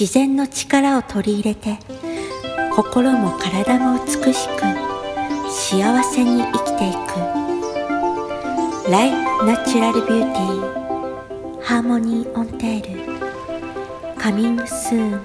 自然の力を取り入れて心も体も美しく幸せに生きていく「 Life Natural Beauty Harmony オンテール」「 Coming Soon」